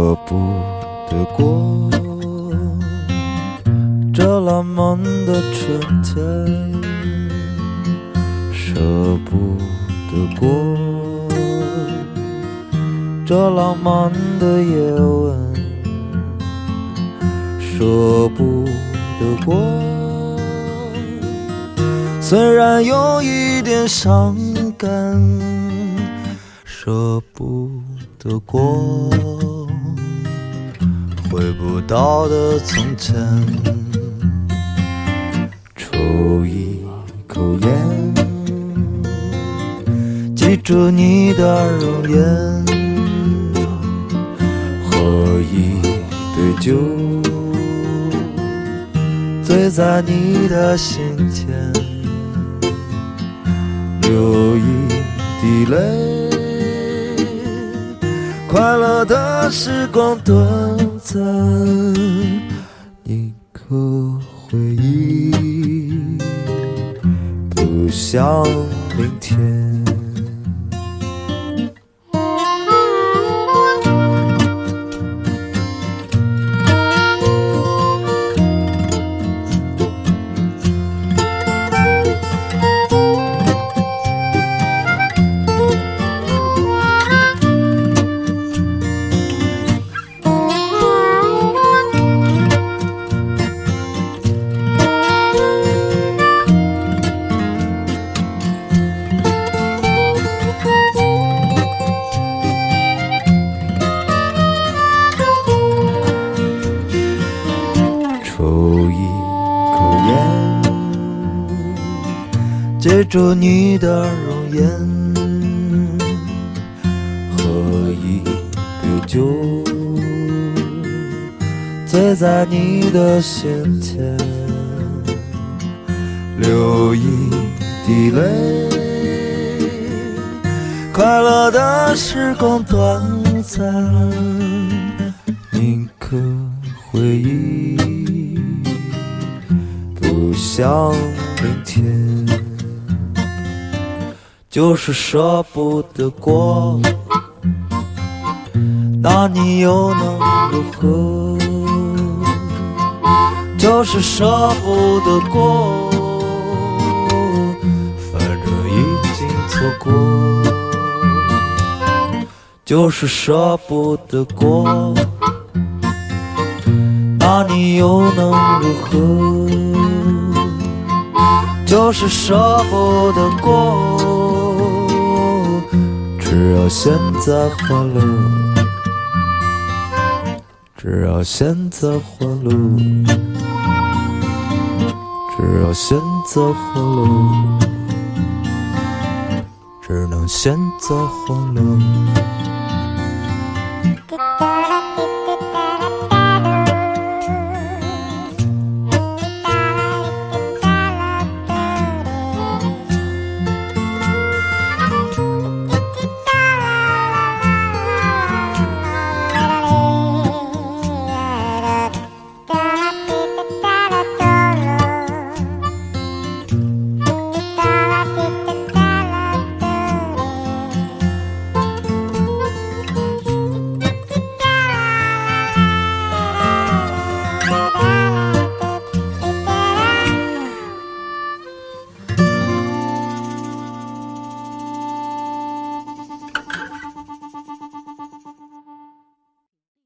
舍不得过这浪漫的春天，舍不得过这浪漫的夜晚，舍不得过。虽然有一点伤感，舍不得过回不到的从前。抽一口烟，记住你的容颜，喝一杯酒，醉在你的心间。流一滴泪，快乐的时光短暂，一颗回忆不想记住你的容颜，喝一杯酒，醉在你的心田，流一滴泪，快乐的时光短暂，铭刻回忆。不想明天，就是舍不得过，那你又能如何？就是舍不得过，反正已经错过，就是舍不得过，那你又能如何？就是舍不得过，只要现在欢乐，只要现在欢乐，只要现在欢乐，只能现在欢乐。